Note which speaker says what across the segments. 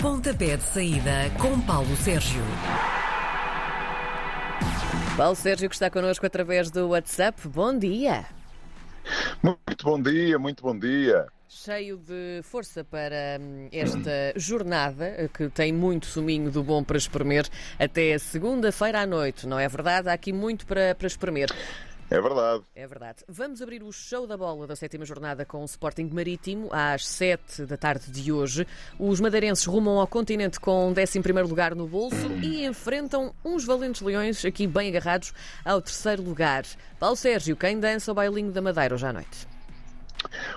Speaker 1: Pontapé de saída com Paulo Sérgio.
Speaker 2: Paulo Sérgio, que está connosco através do WhatsApp. Bom dia.
Speaker 3: Muito bom dia, muito bom dia.
Speaker 2: Cheio de força para hum, esta jornada, que tem muito suminho do bom para espremer até segunda-feira à noite, não é verdade? Há aqui muito para, para espremer.
Speaker 3: É verdade.
Speaker 2: É verdade. Vamos abrir o show da bola da sétima jornada com o Sporting Marítimo às 7 da tarde de hoje. Os madeirenses rumam ao continente com 11 lugar no bolso e enfrentam uns valentes leões aqui bem agarrados ao terceiro lugar. Paulo Sérgio, quem dança o bailinho da Madeira hoje à noite?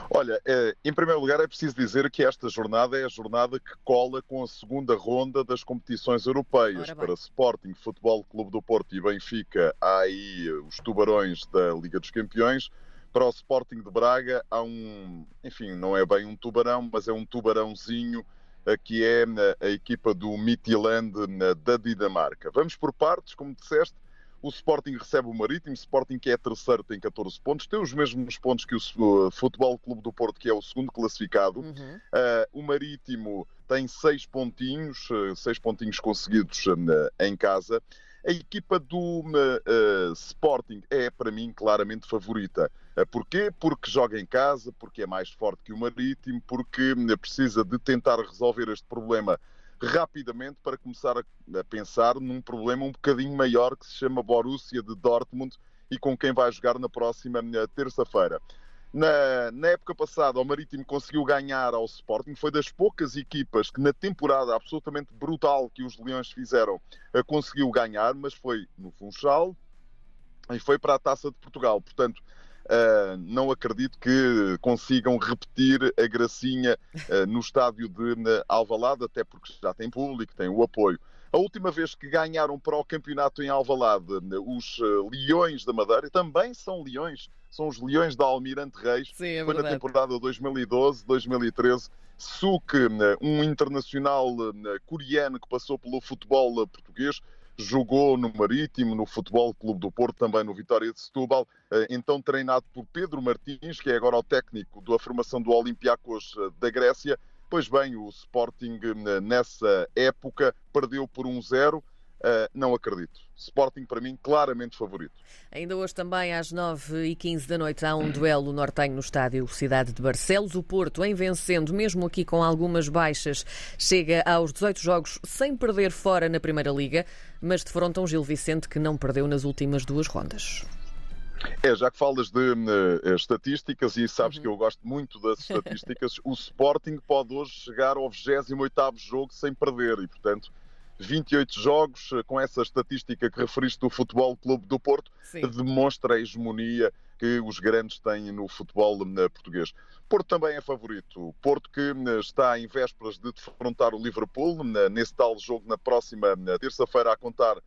Speaker 3: Olha, eh, em primeiro lugar é preciso dizer que esta jornada é a jornada que cola com a segunda ronda das competições europeias. Para Sporting, Futebol Clube do Porto e Benfica há aí eh, os tubarões da Liga dos Campeões. Para o Sporting de Braga há um, enfim, não é bem um tubarão, mas é um tubarãozinho eh, que é a equipa do Midtjylland da Dinamarca. Vamos por partes, como disseste. O Sporting recebe o Marítimo, o Sporting que é terceiro tem 14 pontos, tem os mesmos pontos que o Futebol Clube do Porto, que é o segundo classificado. Uhum. Uh, o Marítimo tem seis pontinhos, uh, seis pontinhos conseguidos uh, em casa. A equipa do Sporting é, para mim, claramente favorita. Porquê? Porque joga em casa, porque é mais forte que o Marítimo, porque precisa de tentar resolver este problema rapidamente para começar a, a, pensar num problema um bocadinho maior que se chama Borussia de Dortmund e com quem vai jogar na próxima terça-feira. Na, na, época passada, o Marítimo conseguiu ganhar ao Sporting. Foi das poucas equipas que, na temporada absolutamente brutal que os Leões fizeram, eh, conseguiu ganhar, mas foi no Funchal e foi para a Taça de Portugal. Portanto, Uh, não acredito que consigam repetir a gracinha uh, no estádio de Alvalade, até porque já tem público, tem o apoio. A última vez que ganharam para o campeonato em Alvalade os Leões da Madeira, também são Leões, são os Leões da Almirante Reis,
Speaker 2: Sim, é
Speaker 3: foi na temporada 2012-2013. Suk, um internacional coreano que passou pelo futebol português, jogou no Marítimo, no Futebol Clube do Porto, também no Vitória de Setúbal, eh, então treinado por Pedro Martins, que é agora o técnico da formação do Olympiacos eh, da Grécia. Pois bem, o Sporting eh, nessa época perdeu por 1-0. Uh, não acredito. Sporting, para mim, claramente favorito.
Speaker 2: Ainda hoje também, às 9h15 da noite, há um duelo nortenho no estádio Cidade de Barcelos. O Porto, em vencendo, mesmo aqui com algumas baixas, chega aos 18 jogos sem perder fora na Primeira Liga, mas defronta um Gil Vicente que não perdeu nas últimas duas rondas.
Speaker 3: É, já que falas de uh, estatísticas e sabes uhum. que eu gosto muito das estatísticas, o Sporting pode hoje chegar ao 28º jogo sem perder e, portanto, 28 jogos, eh, com essa estatística que referiste do Futebol Clube do Porto, Sim. demonstra a hegemonia que os grandes têm no futebol eh, português. Porto também é favorito. Porto que eh, está em vésperas de defrontar o Liverpool, nesse tal jogo na próxima terça-feira a contar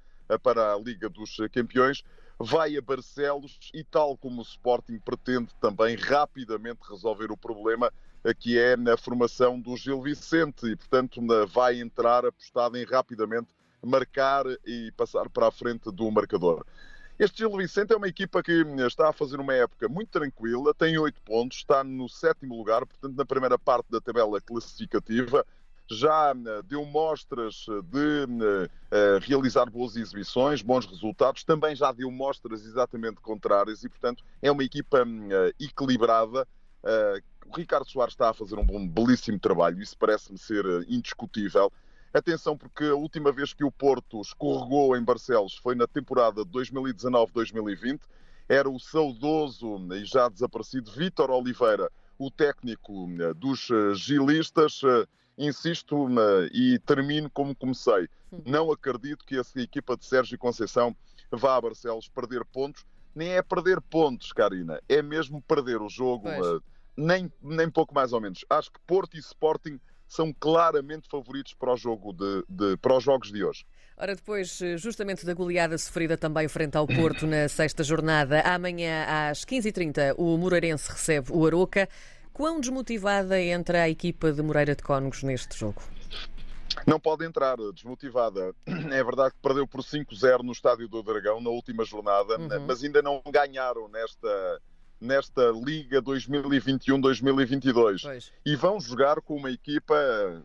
Speaker 3: para a Liga dos Campeões vai a Barcelos e, tal como o Sporting, pretende também rapidamente resolver o problema que é na formação do Gil Vicente e, portanto, vai entrar apostado em rapidamente marcar e passar para a frente do marcador. Este Gil Vicente é uma equipa que está a fazer uma época muito tranquila, tem oito pontos, está no sétimo lugar, portanto, na primeira parte da tabela classificativa, já eh, deu mostras de uh, realizar boas exibições, bons resultados, também já deu mostras exatamente contrárias e, portanto, é uma equipa equilibrada. O Ricardo Soares está a fazer um bom, belíssimo trabalho, isso parece-me ser indiscutível. Atenção, porque a última vez que o Porto escorregou em Barcelos foi na temporada 2019-2020. Era o saudoso e já desaparecido Vítor Oliveira, o técnico dos gilistas insisto e termino como comecei. Não acredito que essa equipa de Sérgio Conceição vá a Barcelos perder pontos. Nem é perder pontos, Karina, é mesmo perder o jogo, uh, nem, nem pouco mais ou menos. Acho que Porto e Sporting são claramente favoritos para, o jogo de, de, para os jogos de hoje.
Speaker 2: Ora, depois, justamente da goleada sofrida também frente ao Porto na sexta jornada, amanhã às 15h30 o Moreirense recebe o Aroca. Quão desmotivada entra a equipa de Moreira de Cónegos neste jogo?
Speaker 3: Não pode entrar desmotivada. É verdade que perdeu por 5-0 no Estádio do Dragão na última jornada, uhum. mas ainda não ganharam nesta, nesta Liga 2021-2022. E vão jogar com uma equipa.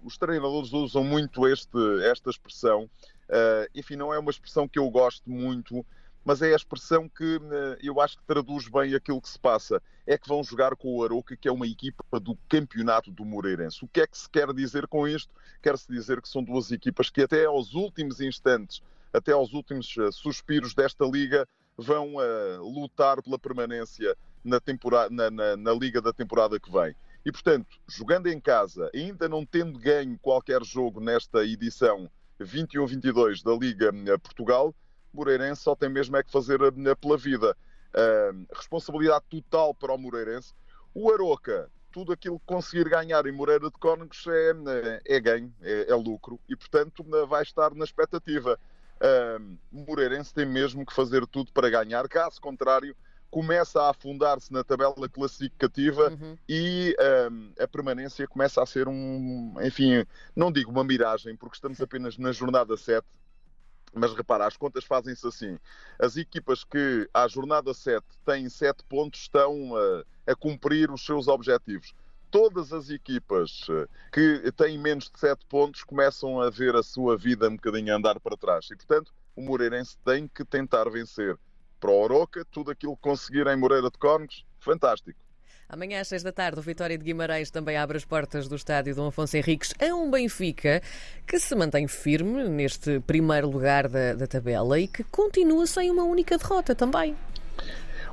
Speaker 3: Os treinadores usam muito este, esta expressão. Uh, enfim, não é uma expressão que eu gosto muito, mas é a expressão que uh, eu acho que traduz bem aquilo que se passa. É que vão jogar com o Aroca, que é uma equipa do campeonato do Moreirense. O que é que se quer dizer com isto? Quer-se dizer que são duas equipas que até aos últimos instantes, até aos últimos uh, suspiros desta liga, vão lutar pela permanência na, temporada, na, na, na liga da temporada que vem. E, portanto, jogando em casa, ainda não tendo ganho qualquer jogo nesta edição 21-22 da Liga eh, Portugal, Moreirense só tem mesmo é que fazer eh, pela vida. Uh, responsabilidade total para o Moreirense. O Aroca, tudo aquilo que conseguir ganhar em Moreira de Cónegos é, é ganho, é, é, lucro e, portanto, vai estar na expectativa. Uh, Moreirense tem mesmo que fazer tudo para ganhar, caso contrário, começa a afundar-se na tabela classificativa uhum. e um, a permanência começa a ser um, enfim, não digo uma miragem, porque estamos apenas na jornada 7, mas repara, as contas fazem-se assim. As equipas que à jornada 7 têm 7 pontos estão a, a cumprir os seus objetivos. Todas as equipas eh, que têm menos de 7 pontos começam a ver a sua vida um bocadinho a andar para trás. E, portanto, o Moreirense tem que tentar vencer para o Oroca, tudo aquilo que conseguir em Moreira de Cónegos, fantástico.
Speaker 2: Amanhã às seis da tarde, o Vitória de Guimarães também abre as portas do estádio Dom Afonso Henriques a um Benfica que se mantém firme neste primeiro lugar da, da tabela e que continua sem uma única derrota também.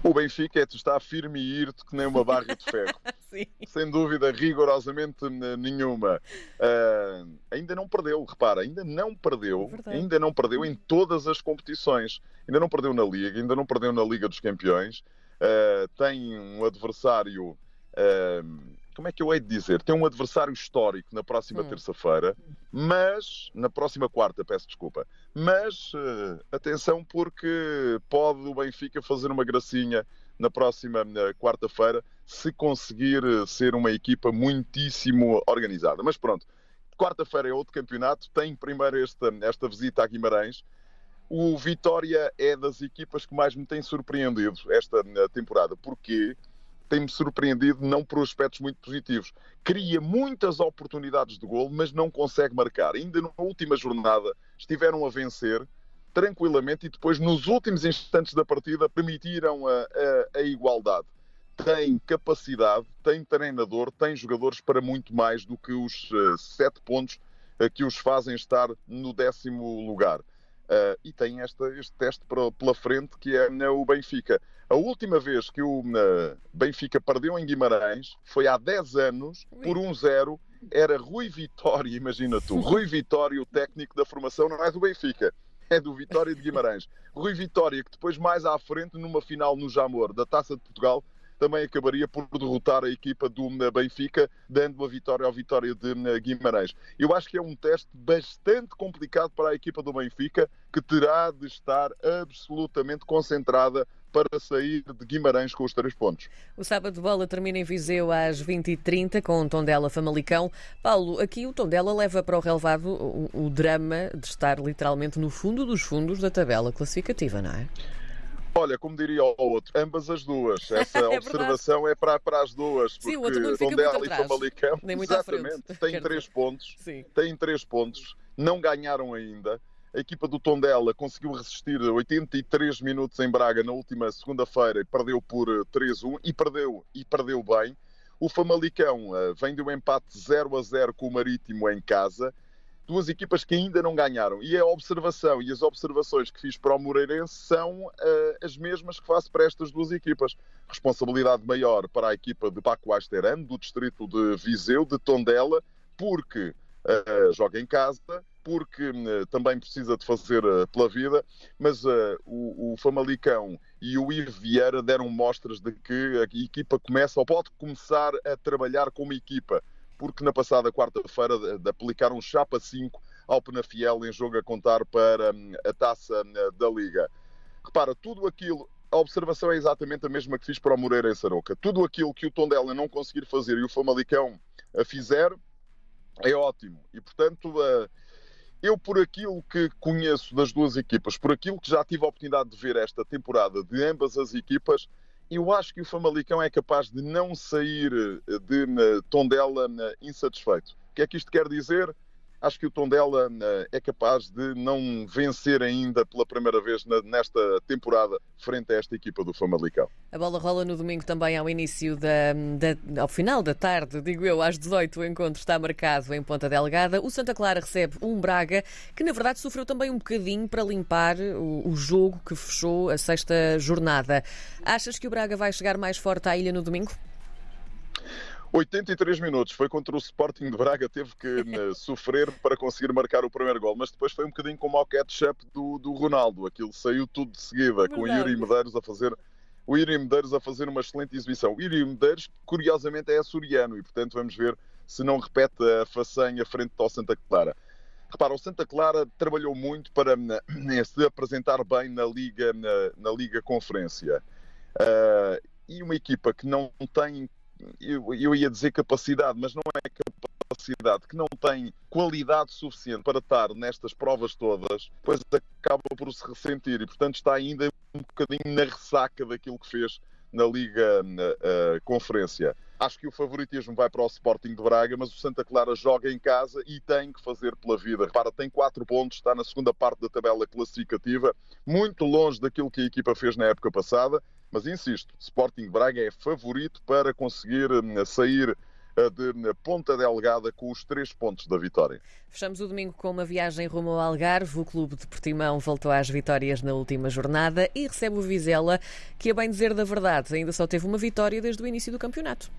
Speaker 3: O Benfica é está firme e irto que nem uma barra de ferro. Sem dúvida, rigorosamente nenhuma. Uh, ainda não perdeu, repara, ainda não perdeu, é ainda não perdeu em todas as competições. Ainda não perdeu na Liga, ainda não perdeu na Liga dos Campeões. Uh, tem um adversário. Uh, como é que eu hei de dizer? Tem um adversário histórico na próxima hum. terça-feira, mas. Na próxima quarta, peço desculpa. Mas uh, atenção, porque pode o Benfica fazer uma gracinha na próxima quarta-feira se conseguir uh, ser uma equipa muitíssimo organizada. Mas pronto, quarta-feira é outro campeonato. Tem primeiro esta, esta visita a Guimarães. O Vitória é das equipas que mais me tem surpreendido esta temporada. Porquê? Tem-me surpreendido não por aspectos muito positivos. Cria muitas oportunidades de gol, mas não consegue marcar. Ainda na última jornada estiveram a vencer tranquilamente e depois, nos últimos instantes da partida, permitiram a, a, a igualdade. Tem capacidade, tem treinador, tem jogadores para muito mais do que os uh, sete pontos uh, que os fazem estar no décimo lugar. Uh, e tem esta, este teste pela frente que é o Benfica. A última vez que o uh, Benfica perdeu em Guimarães foi há 10 anos, por 1-0. Era Rui Vitória, imagina tu. Rui Vitória, o técnico da formação, não é do Benfica, é do Vitória de Guimarães. Rui Vitória, que depois, mais à frente, numa final no Jamor da Taça de Portugal, também acabaria por derrotar a equipa do Benfica, dando uma vitória ao Vitória de Guimarães. Eu acho que é um teste bastante complicado para a equipa do Benfica, que terá de estar absolutamente concentrada para sair de Guimarães com os três pontos.
Speaker 2: O sábado de bola termina em Viseu às 20h30 com o Tondela Famalicão. Paulo, aqui o Tondela leva para o relevado o, o drama de estar literalmente no fundo dos fundos da tabela classificativa, não é?
Speaker 3: Olha, como diria o outro, ambas as duas. Essa é observação é para, para as duas. Porque
Speaker 2: Sim, o outro não fica Tondela muito
Speaker 3: e Famalicão,
Speaker 2: Nem muito
Speaker 3: exatamente, têm três pontos.
Speaker 2: Sim.
Speaker 3: Têm três pontos, não ganharam ainda. A equipa do Tondela conseguiu resistir 83 minutos em Braga na última segunda-feira e perdeu por 3-1 e perdeu, e perdeu bem. O Famalicão uh, vem de um empate 0 a 0 com o Marítimo em casa. Duas equipas que ainda não ganharam. E a observação e as observações que fiz para o Moreirense são uh, as mesmas que faço para estas duas equipas. Responsabilidade maior para a equipa de Paco Asteran, do distrito de Viseu, de Tondela, porque uh, joga em casa, porque uh, também precisa de fazer pela vida, mas o, o, Famalicão e o Ivo Vieira deram mostras de que a equipa começa ou pode começar a trabalhar como equipa, porque na passada quarta-feira de aplicaram chapa 5 ao Penafiel em jogo a contar para um, a taça da Liga. Repara, tudo aquilo, a observação é exatamente a mesma que fiz para o Moreira em Saroca. Tudo aquilo que o Tondela não conseguir fazer e o Famalicão a fizer é ótimo. E, portanto, uh, eu, por aquilo que conheço das duas equipas, por aquilo que já tive a oportunidade de ver esta temporada de ambas as equipas, eu acho que o Famalicão é capaz de não sair de Tondela insatisfeito. O que é que isto quer dizer? Acho que o Tondela eh, é capaz de não vencer ainda pela primeira vez nesta temporada frente a esta equipa do Famalicão.
Speaker 2: A bola rola no domingo também ao início da, da, ao final da tarde, digo eu, às 18 o encontro está marcado em Ponta Delgada. O Santa Clara recebe um Braga que na verdade sofreu também um bocadinho para limpar o, o jogo que fechou a sexta jornada. Achas que o Braga vai chegar mais forte à ilha no domingo?
Speaker 3: 83 minutos, foi contra o Sporting de Braga, teve que né, sofrer para conseguir marcar o primeiro gol, mas depois foi um bocadinho como ao catch-up do, do Ronaldo, aquilo saiu tudo de seguida, Verdade. com o Yuri Medeiros a fazer o Yuri Medeiros a fazer uma excelente exibição. O Yuri Medeiros, curiosamente, é açoriano e, portanto, vamos ver se não repete a façanha frente ao Santa Clara. Repara, o Santa Clara trabalhou muito para né, se apresentar bem na Liga, na, na Liga Conferência. Uh, e uma equipa que não tem eu, eu ia dizer capacidade, mas não é capacidade, que não tem qualidade suficiente para estar nestas provas todas, depois acaba por se ressentir e, portanto, está ainda um bocadinho na ressaca daquilo que fez na Liga na, uh, Conferência. Acho que o favoritismo vai para o Sporting de Braga, mas o Santa Clara joga em casa e tem que fazer pela vida. Repara, tem quatro pontos, está na segunda parte da tabela classificativa, muito longe daquilo que a equipa fez na época passada mas insisto, Sporting Braga é favorito para conseguir hum, sair eh, de hum, Ponta Delgada com os três pontos da vitória.
Speaker 2: Fechamos o domingo com uma viagem rumo ao Algarve. O Clube de Portimão voltou às vitórias na última jornada e recebe o Vizela, que, a bem dizer da verdade, ainda só teve uma vitória desde o início do campeonato.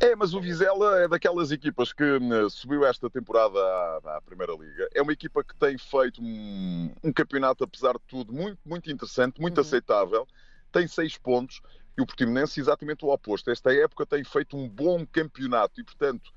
Speaker 3: É, mas o Vizela é daquelas equipas que hum, subiu esta temporada à, à, Primeira Liga. É uma equipa que tem feito um, um campeonato, apesar de tudo, muito, muito interessante, muito uhum. aceitável tem seis pontos e o Portimonense exatamente o oposto. Esta época tem feito um bom campeonato e, portanto,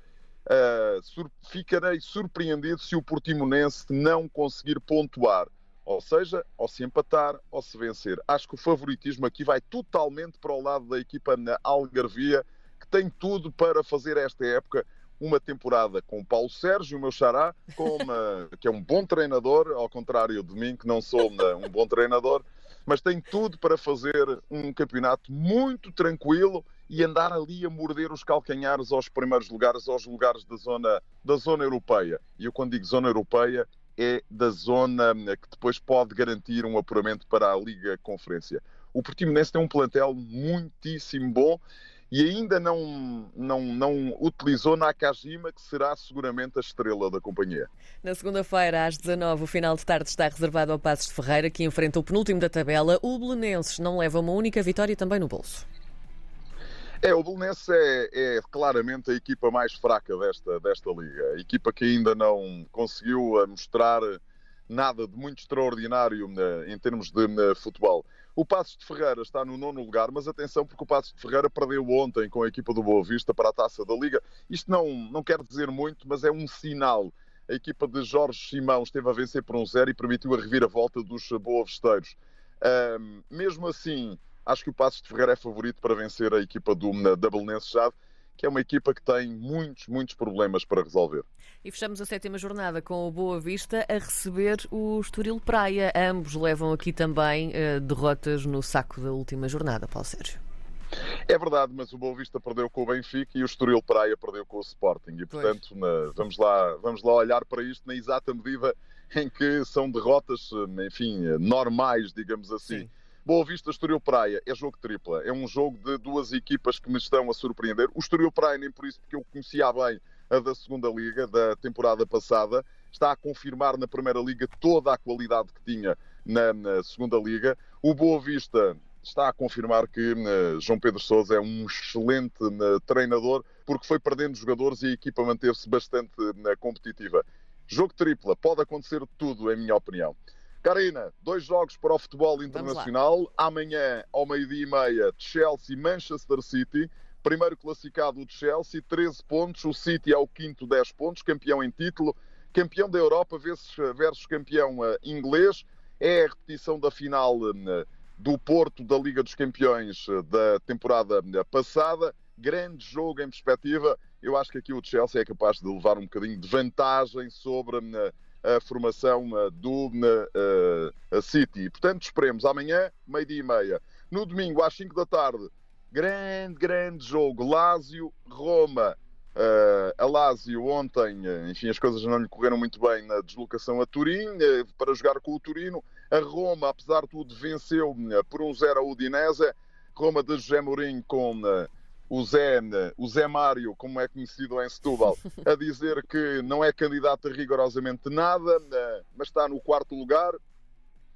Speaker 3: uh, ficarei surpreendido se o Portimonense não conseguir pontuar. Ou seja, ou se empatar ou se vencer. Acho que o favoritismo aqui vai totalmente para o lado da equipa na Algarvia, que tem tudo para fazer esta época uma temporada com o Paulo Sérgio, o meu xará, uma, que é um bom treinador, ao contrário de mim, que não sou um bom treinador, mas tem tudo para fazer um campeonato muito tranquilo e andar ali a morder os calcanhares aos primeiros lugares, aos lugares da zona, da zona europeia. E eu, quando digo zona europeia, é da zona que depois pode garantir um apuramento para a Liga Conferência. O Portimonense tem um plantel muitíssimo bom e ainda não, não, não utilizou Nakajima, que será seguramente a estrela da companhia.
Speaker 2: Na segunda-feira, às 19 o final de tarde está reservado ao Passos de Ferreira, que enfrenta o penúltimo da tabela. O Belenenses não leva uma única vitória também no bolso.
Speaker 3: É, o Belenenses é, é, claramente a equipa mais fraca desta, desta liga. A equipa que ainda não conseguiu eh, mostrar nada de muito extraordinário eh, em termos de eh, futebol. O Passos de Ferreira está no nono lugar, mas atenção porque o Passos de Ferreira perdeu ontem com a equipa do Boa Vista para a Taça da Liga. Isto não, não quer dizer muito, mas é um sinal. A equipa de Jorge Simão esteve a vencer por um zero e permitiu a reviravolta dos Boa Visteiros. Um, mesmo assim, acho que o Passos de Ferreira é favorito para vencer a equipa do Belenenses Jade que é uma equipa que tem muitos, muitos problemas para resolver.
Speaker 2: E fechamos a sétima jornada com o Boa Vista a receber o Estoril Praia. Ambos levam aqui também uh, derrotas no saco da última jornada, Paulo Sérgio.
Speaker 3: É verdade, mas o Boa Vista perdeu com o Benfica e o Estoril Praia perdeu com o Sporting. E, portanto, na, vamos, lá, vamos lá olhar para isto na exata medida em que são derrotas, enfim, normais, digamos assim. Sim Boa Vista Estoril Praia é jogo tripla. É um jogo de duas equipas que me estão a surpreender. O Estoril Praia, nem por isso, porque eu conhecia bem a da segunda Liga, da temporada passada, está a confirmar na Primeira Liga toda a qualidade que tinha na, na segunda Liga. O Boa Vista está a confirmar que uh, João Pedro Sousa é um excelente uh, treinador, porque foi perdendo jogadores e a equipa manteve-se bastante uh, competitiva. Jogo tripla, pode acontecer tudo, em minha opinião. Karina, dois jogos para o futebol internacional. Amanhã, ao meio-dia e meia, Chelsea Manchester City. Primeiro classificado o Chelsea, 13 pontos. O City é o quinto, 10 pontos. Campeão em título. Campeão da Europa versus, campeão uh, inglês. É a repetição da final uh, do Porto da Liga dos Campeões uh, da temporada passada. Grande jogo em perspectiva. Eu acho que aqui o Chelsea é capaz de levar um bocadinho de vantagem sobre a formação do uh, City. Portanto, esperemos amanhã, meio-dia e meia. No domingo, às 5 da tarde, grande, grande jogo. Lásio, Roma. Uh, a Lásio ontem, enfim, as coisas não lhe correram muito bem na deslocação a Turim, uh, para jogar com o Turino. A Roma, apesar de tudo, venceu uh, por um 0 a Udinese. Roma de José Mourinho com o Zé, o Zé Mário, como é conhecido em Setúbal, a dizer que não é candidato a rigorosamente nada, mas está no quarto lugar.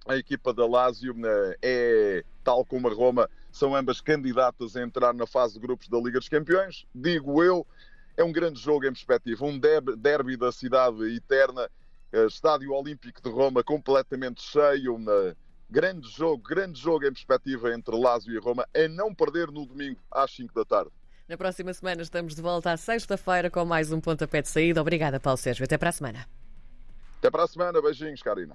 Speaker 3: A equipa da Lazio é, tal como a Roma, são ambas candidatas a entrar na fase de grupos da Liga dos Campeões. Digo eu, é um grande jogo em perspectiva, um derby da cidade eterna, estádio olímpico de Roma completamente cheio, Grande jogo, grande jogo em perspectiva entre Lazio e Roma, a não perder no domingo às 5 da tarde.
Speaker 2: Na próxima semana estamos de volta à sexta-feira com mais um pontapé de saída. Obrigada, Paulo Sérgio. Até para a semana.
Speaker 3: Até para a semana. Beijinhos, Karina.